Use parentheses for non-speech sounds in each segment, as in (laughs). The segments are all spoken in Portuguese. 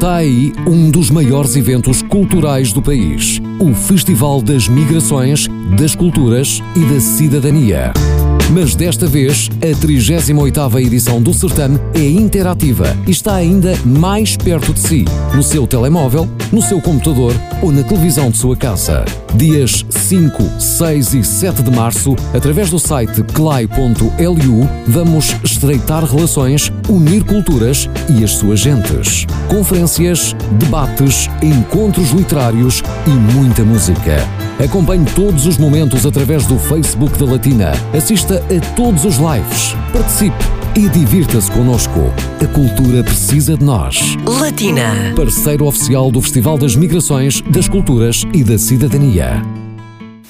Está aí um dos maiores eventos culturais do país: o Festival das Migrações, das Culturas e da Cidadania. Mas desta vez, a 38ª edição do certame é interativa e está ainda mais perto de si, no seu telemóvel, no seu computador ou na televisão de sua casa. Dias 5, 6 e 7 de março, através do site clay.lu, vamos estreitar relações, unir culturas e as suas gentes. Conferências, debates, encontros literários e muita música. Acompanhe todos os momentos através do Facebook da Latina. Assista a todos os lives. Participe e divirta-se connosco. A cultura precisa de nós. Latina. Parceiro oficial do Festival das Migrações, das Culturas e da Cidadania.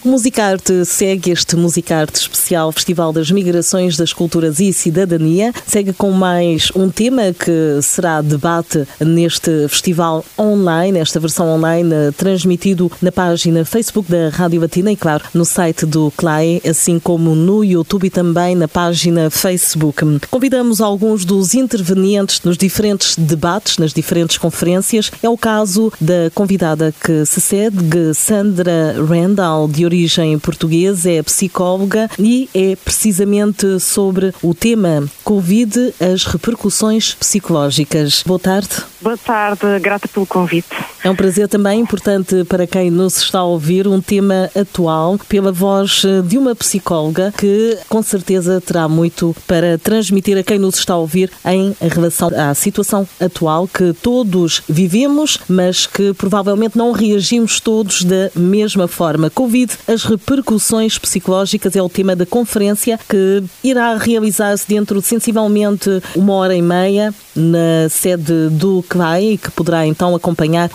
Musicarte segue este Musicarte especial Festival das Migrações, das Culturas e Cidadania. Segue com mais um tema que será debate neste festival online, esta versão online transmitido na página Facebook da Rádio Batina e, claro, no site do CLAE, assim como no YouTube e também na página Facebook. Convidamos alguns dos intervenientes nos diferentes debates, nas diferentes conferências. É o caso da convidada que se segue, Sandra Randall, de origem portuguesa, é psicóloga e é precisamente sobre o tema Covid, as repercussões psicológicas. Boa tarde. Boa tarde, grata pelo convite. É um prazer também, importante para quem nos está a ouvir, um tema atual, pela voz de uma psicóloga que com certeza terá muito para transmitir a quem nos está a ouvir em relação à situação atual que todos vivemos, mas que provavelmente não reagimos todos da mesma forma. Covid, as repercussões psicológicas é o tema da conferência que irá realizar-se dentro de sensivelmente uma hora e meia na sede do CLAI e que poderá então acompanhar.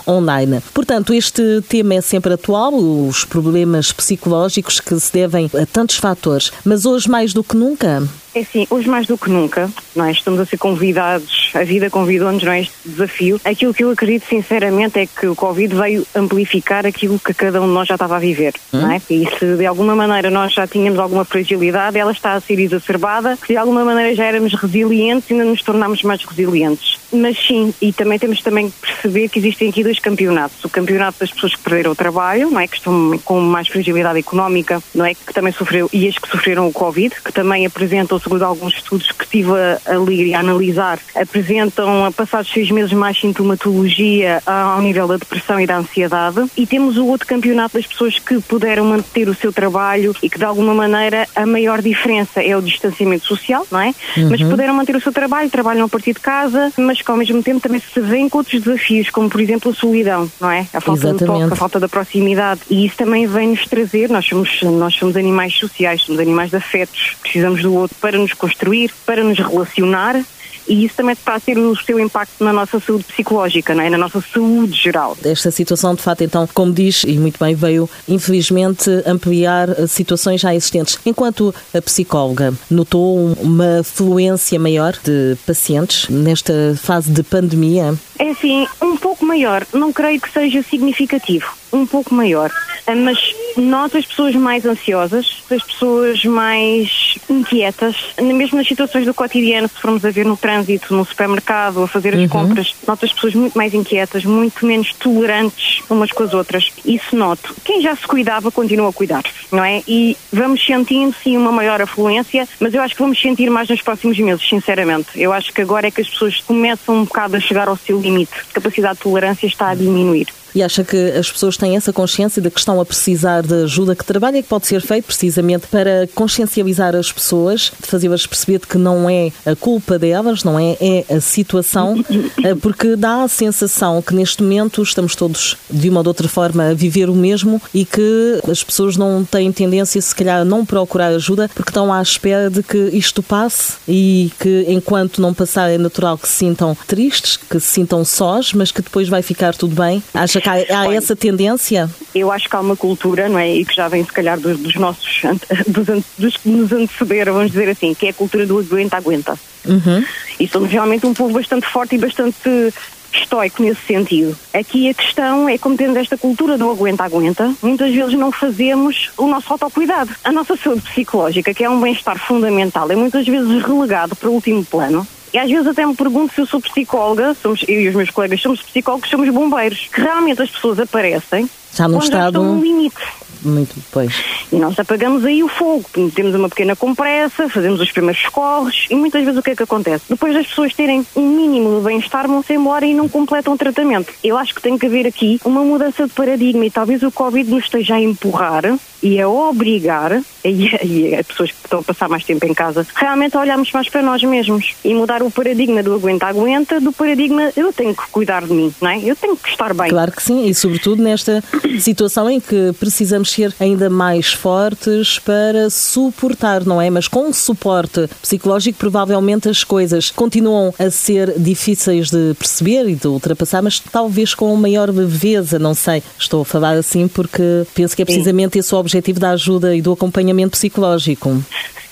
Portanto, este tema é sempre atual, os problemas psicológicos que se devem a tantos fatores, mas hoje mais do que nunca é sim, hoje mais do que nunca, não é? estamos a ser convidados, a vida convidou-nos a é? este desafio. Aquilo que eu acredito sinceramente é que o Covid veio amplificar aquilo que cada um de nós já estava a viver. Hum? Não é? E se de alguma maneira nós já tínhamos alguma fragilidade, ela está a ser exacerbada. Se de alguma maneira já éramos resilientes, ainda nos tornamos mais resilientes. Mas sim, e também temos também que perceber que existem aqui dois campeonatos. O campeonato das pessoas que perderam o trabalho, não é? que estão com mais fragilidade económica, não é? que também sofreu, e as que sofreram o Covid, que também apresentam segundo alguns estudos que estive a, ler e a analisar, apresentam, a passados seis meses, mais sintomatologia ao nível da depressão e da ansiedade. E temos o outro campeonato das pessoas que puderam manter o seu trabalho e que, de alguma maneira, a maior diferença é o distanciamento social, não é? Uhum. Mas puderam manter o seu trabalho, trabalham a partir de casa, mas que ao mesmo tempo também se vêem com outros desafios, como por exemplo a solidão, não é? A falta Exatamente. de toque, a falta da proximidade. E isso também vem-nos trazer, nós somos, nós somos animais sociais, somos animais de afetos, precisamos do outro para nos construir, para nos relacionar e isso também está a ter o seu impacto na nossa saúde psicológica, não é? na nossa saúde geral. Esta situação, de facto, então, como diz, e muito bem, veio infelizmente ampliar situações já existentes. Enquanto a psicóloga notou uma fluência maior de pacientes nesta fase de pandemia? É assim, um pouco maior. Não creio que seja significativo. Um pouco maior. Mas nós, as pessoas mais ansiosas, as pessoas mais inquietas, mesmo nas situações do cotidiano, se formos a ver no trânsito, no supermercado, a fazer as uhum. compras, noto as pessoas muito mais inquietas, muito menos tolerantes umas com as outras. Isso noto. Quem já se cuidava continua a cuidar-se, não é? E vamos sentindo, sim, uma maior afluência, mas eu acho que vamos sentir mais nos próximos meses, sinceramente. Eu acho que agora é que as pessoas começam um bocado a chegar ao seu limite. A capacidade de tolerância está a diminuir e acha que as pessoas têm essa consciência de que estão a precisar de ajuda, que trabalho é que pode ser feito precisamente para consciencializar as pessoas, de fazê-las perceber que não é a culpa delas, não é, é a situação, eh, porque dá a sensação que neste momento estamos todos de uma ou de outra forma a viver o mesmo e que as pessoas não têm tendência, se calhar, a não procurar ajuda porque estão à espera de que isto passe e que enquanto não passar é natural que se sintam tristes, que se sintam sós, mas que depois vai ficar tudo bem. Acha há, há essa tendência? Eu acho que há uma cultura, não é? E que já vem, se calhar, dos, dos nossos, (laughs) dos, dos que nos antecederam, vamos dizer assim, que é a cultura do aguenta-aguenta. Uhum. E somos realmente um povo bastante forte e bastante estoico nesse sentido. Aqui a questão é como temos esta cultura do aguenta-aguenta, muitas vezes não fazemos o nosso autocuidado. A nossa saúde psicológica, que é um bem-estar fundamental, é muitas vezes relegado para o último plano. E às vezes até me pergunto se eu sou psicóloga, somos, eu e os meus colegas somos psicólogos, somos bombeiros. Que realmente as pessoas aparecem já no estado... já estão no limite. Muito, pois. E nós apagamos aí o fogo, temos uma pequena compressa, fazemos os primeiros corres e muitas vezes o que é que acontece? Depois das pessoas terem um mínimo de bem-estar, vão-se embora e não completam o tratamento. Eu acho que tem que haver aqui uma mudança de paradigma e talvez o Covid nos esteja a empurrar e a obrigar, e, as pessoas que estão a passar mais tempo em casa, realmente a olharmos mais para nós mesmos e mudar o paradigma do aguenta-aguenta do paradigma eu tenho que cuidar de mim, não é? Eu tenho que estar bem. Claro que sim, e sobretudo nesta situação em que precisamos ser ainda mais fortes para suportar, não é? Mas com suporte psicológico, provavelmente as coisas continuam a ser difíceis de perceber e de ultrapassar, mas talvez com maior leveza, não sei. Estou a falar assim porque penso que é precisamente Sim. esse o objetivo da ajuda e do acompanhamento psicológico.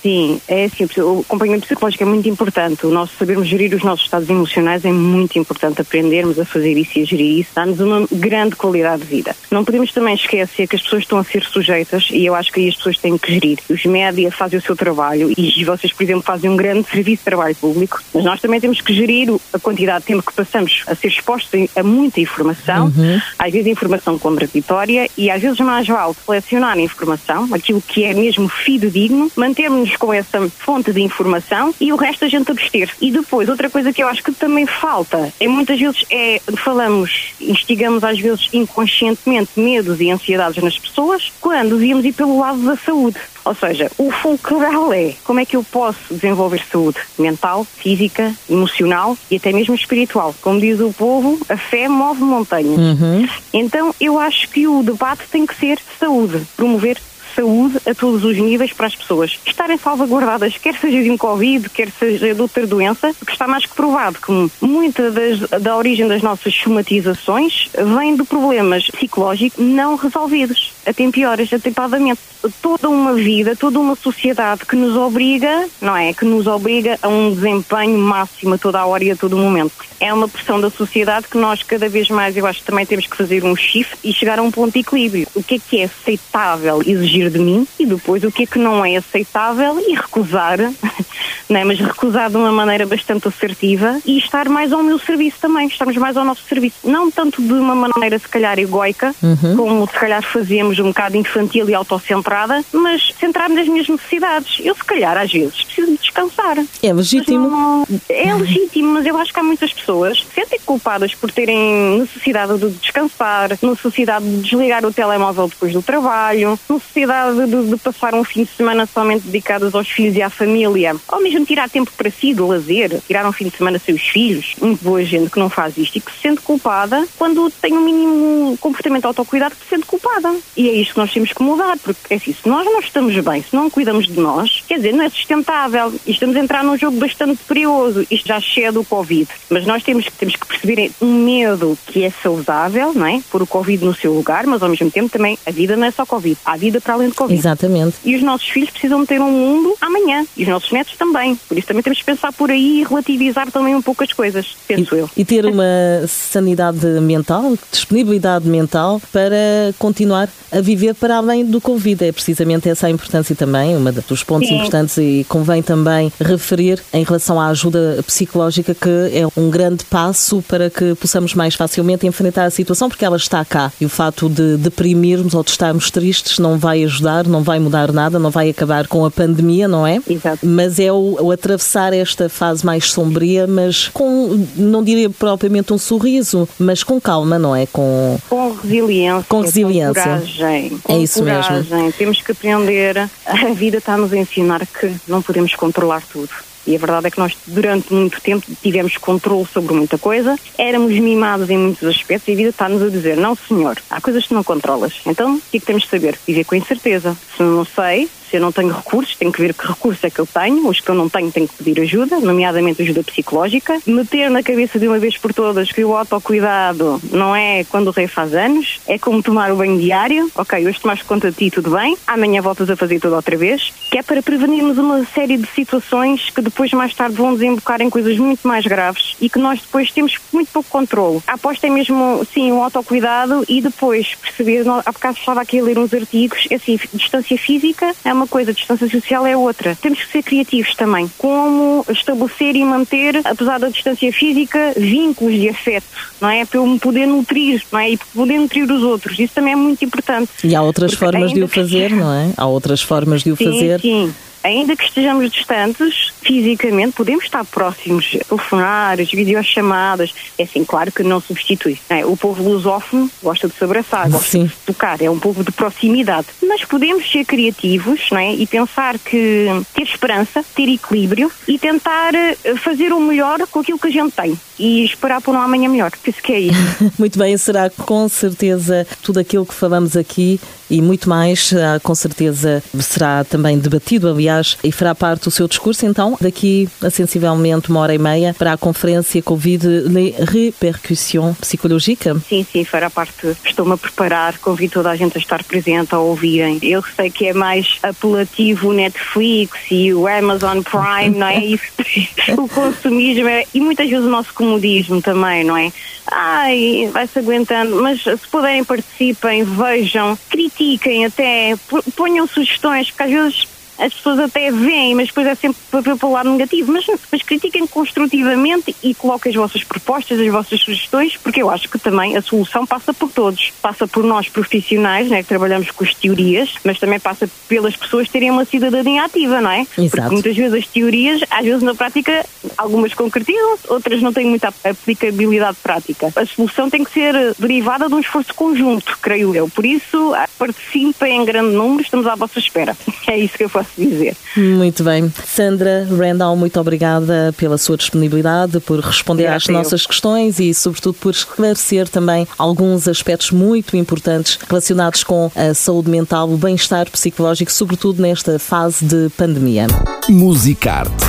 Sim, é assim, o acompanhamento psicológico é muito importante. O nosso sabermos gerir os nossos estados emocionais é muito importante. Aprendermos a fazer isso e a gerir isso dá-nos uma grande qualidade de vida. Não podemos também esquecer que as pessoas estão a ser sujeitas e eu acho que aí as pessoas têm que gerir. Os média fazem o seu trabalho e vocês, por exemplo, fazem um grande serviço de trabalho público, mas nós também temos que gerir a quantidade de tempo que passamos a ser expostos a muita informação, uhum. às vezes informação contraditória e às vezes mais vale selecionar a informação, aquilo que é mesmo fidedigno, mantermos com essa fonte de informação e o resto a gente abster. E depois, outra coisa que eu acho que também falta, é muitas vezes é, falamos, instigamos às vezes inconscientemente medos e ansiedades nas pessoas, quando devíamos ir pelo lado da saúde. Ou seja, o fulcral é como é que eu posso desenvolver saúde mental, física, emocional e até mesmo espiritual. Como diz o povo, a fé move montanhas. Uhum. Então eu acho que o debate tem que ser saúde, promover saúde a todos os níveis para as pessoas. Estarem salvaguardadas, quer seja de um Covid, quer seja de outra doença, porque está mais que provado que muita das, da origem das nossas somatizações vem de problemas psicológicos não resolvidos, até pioras, atempadamente. Toda uma vida, toda uma sociedade que nos obriga, não é? Que nos obriga a um desempenho máximo a toda a hora e a todo momento. É uma pressão da sociedade que nós cada vez mais, eu acho que também temos que fazer um shift e chegar a um ponto de equilíbrio. O que é que é aceitável exigir de mim e depois o que é que não é aceitável e recusar, (laughs) né? mas recusar de uma maneira bastante assertiva e estar mais ao meu serviço também, estarmos mais ao nosso serviço. Não tanto de uma maneira se calhar egoica, uhum. como se calhar fazíamos um bocado infantil e autocentrada, mas centrar-me nas minhas necessidades. Eu se calhar às vezes preciso de descansar. É legítimo. Não, é legítimo, mas eu acho que há muitas pessoas que sentem culpadas por terem necessidade de descansar, necessidade de desligar o telemóvel depois do trabalho, necessidade de, de, passar um fim de semana somente dedicados aos filhos e à família, ou mesmo tirar tempo para si, de lazer, tirar um fim de semana seus filhos. Muito boa gente que não faz isto e que se sente culpada quando tem um mínimo comportamento de autocuidado que se sente culpada. E é isto que nós temos que mudar, porque é assim, se nós não estamos bem, se não cuidamos de nós, quer dizer, não é sustentável. E estamos a entrar num jogo bastante perigoso. Isto já chega do Covid. Mas nós temos, temos que perceber um medo que é saudável, não é? Por o Covid no seu lugar, mas ao mesmo tempo também a vida não é só Covid. Há vida para além de Covid. Exatamente. E os nossos filhos precisam ter um mundo amanhã. E os nossos netos também. Por isso também temos que pensar por aí e relativizar também um pouco as coisas, penso e, eu. E ter uma sanidade mental, disponibilidade mental para continuar a viver para além do Covid. É precisamente essa a importância também, uma dos pontos Sim. importantes e convém também referir em relação à ajuda psicológica que é um grande passo para que possamos mais facilmente enfrentar a situação porque ela está cá e o fato de deprimirmos ou de estarmos tristes não vai ajudar, não vai mudar nada, não vai acabar com a pandemia, não é? Exato. Mas é o, o atravessar esta fase mais sombria, mas com, não diria propriamente um sorriso, mas com calma, não é? Com, com resiliência. Com resiliência. Com coragem. Com é isso coragem. mesmo. Temos que aprender. A vida está-nos a ensinar que não podemos controlar tudo. E a verdade é que nós, durante muito tempo, tivemos controle sobre muita coisa, éramos mimados em muitos aspectos e a vida está-nos a dizer: não, senhor, há coisas que não controlas. Então, o que é que temos de saber? Viver com incerteza. Se não sei, se eu não tenho recursos, tenho que ver que recursos é que eu tenho, os que eu não tenho tenho que pedir ajuda, nomeadamente ajuda psicológica, meter na cabeça de uma vez por todas que o autocuidado não é quando o rei faz anos, é como tomar o banho diário, ok, hoje tomaste conta de ti, tudo bem, amanhã voltas a fazer tudo outra vez, que é para prevenirmos uma série de situações que depois mais tarde vão desembocar em coisas muito mais graves e que nós depois temos muito pouco controle. A aposta é mesmo, sim, o autocuidado e depois perceber, há bocado estava aqui a ler uns artigos, é assim, distância física é uma coisa, distância social é outra. Temos que ser criativos também. Como estabelecer e manter, apesar da distância física, vínculos de afeto, não é? Para eu me poder nutrir, não é? E poder nutrir os outros. Isso também é muito importante. E há outras formas de o fazer, não é? Há outras formas de o sim, fazer. Sim, ainda que estejamos distantes, fisicamente, podemos estar próximos, telefonar, as videochamadas. É assim, claro que não substitui. É? O povo lusófono gosta de se abraçar, gosta Sim. de se tocar, é um povo de proximidade. Mas podemos ser criativos não é? e pensar que ter esperança, ter equilíbrio e tentar eh, fazer o melhor com aquilo que a gente tem e esperar por um amanhã melhor. Penso que é isso. (laughs) Muito bem, será com certeza tudo aquilo que falamos aqui e muito mais, ah, com certeza será também debatido, aliás, e fará parte do seu discurso, então, daqui a sensivelmente uma hora e meia para a conferência Covid Les Répercussions Psychologiques. Sim, sim, fará parte. Estou-me a preparar, convido toda a gente a estar presente, a ouvirem. Eu sei que é mais apelativo o Netflix e o Amazon Prime, não é? (laughs) Isso, (laughs) o consumismo é, e muitas vezes o nosso comodismo também, não é? Ai, vai-se aguentando, mas se puderem participem, vejam, critiquem até, ponham sugestões, porque às vezes as pessoas até veem, mas depois é sempre para pelo lado negativo. Mas, mas critiquem construtivamente e coloquem as vossas propostas, as vossas sugestões, porque eu acho que também a solução passa por todos. Passa por nós profissionais, né, que trabalhamos com as teorias, mas também passa pelas pessoas terem uma cidadania ativa, não é? Exato. Porque muitas vezes as teorias, às vezes na prática, algumas concretizam-se, outras não têm muita aplicabilidade prática. A solução tem que ser derivada de um esforço conjunto, creio eu. Por isso, participem em grande número, estamos à vossa espera. (laughs) É isso que eu faço dizer. Muito bem. Sandra Randall, muito obrigada pela sua disponibilidade, por responder Obrigada às eu. nossas questões e, sobretudo, por esclarecer também alguns aspectos muito importantes relacionados com a saúde mental, o bem-estar psicológico, sobretudo nesta fase de pandemia. Musicarte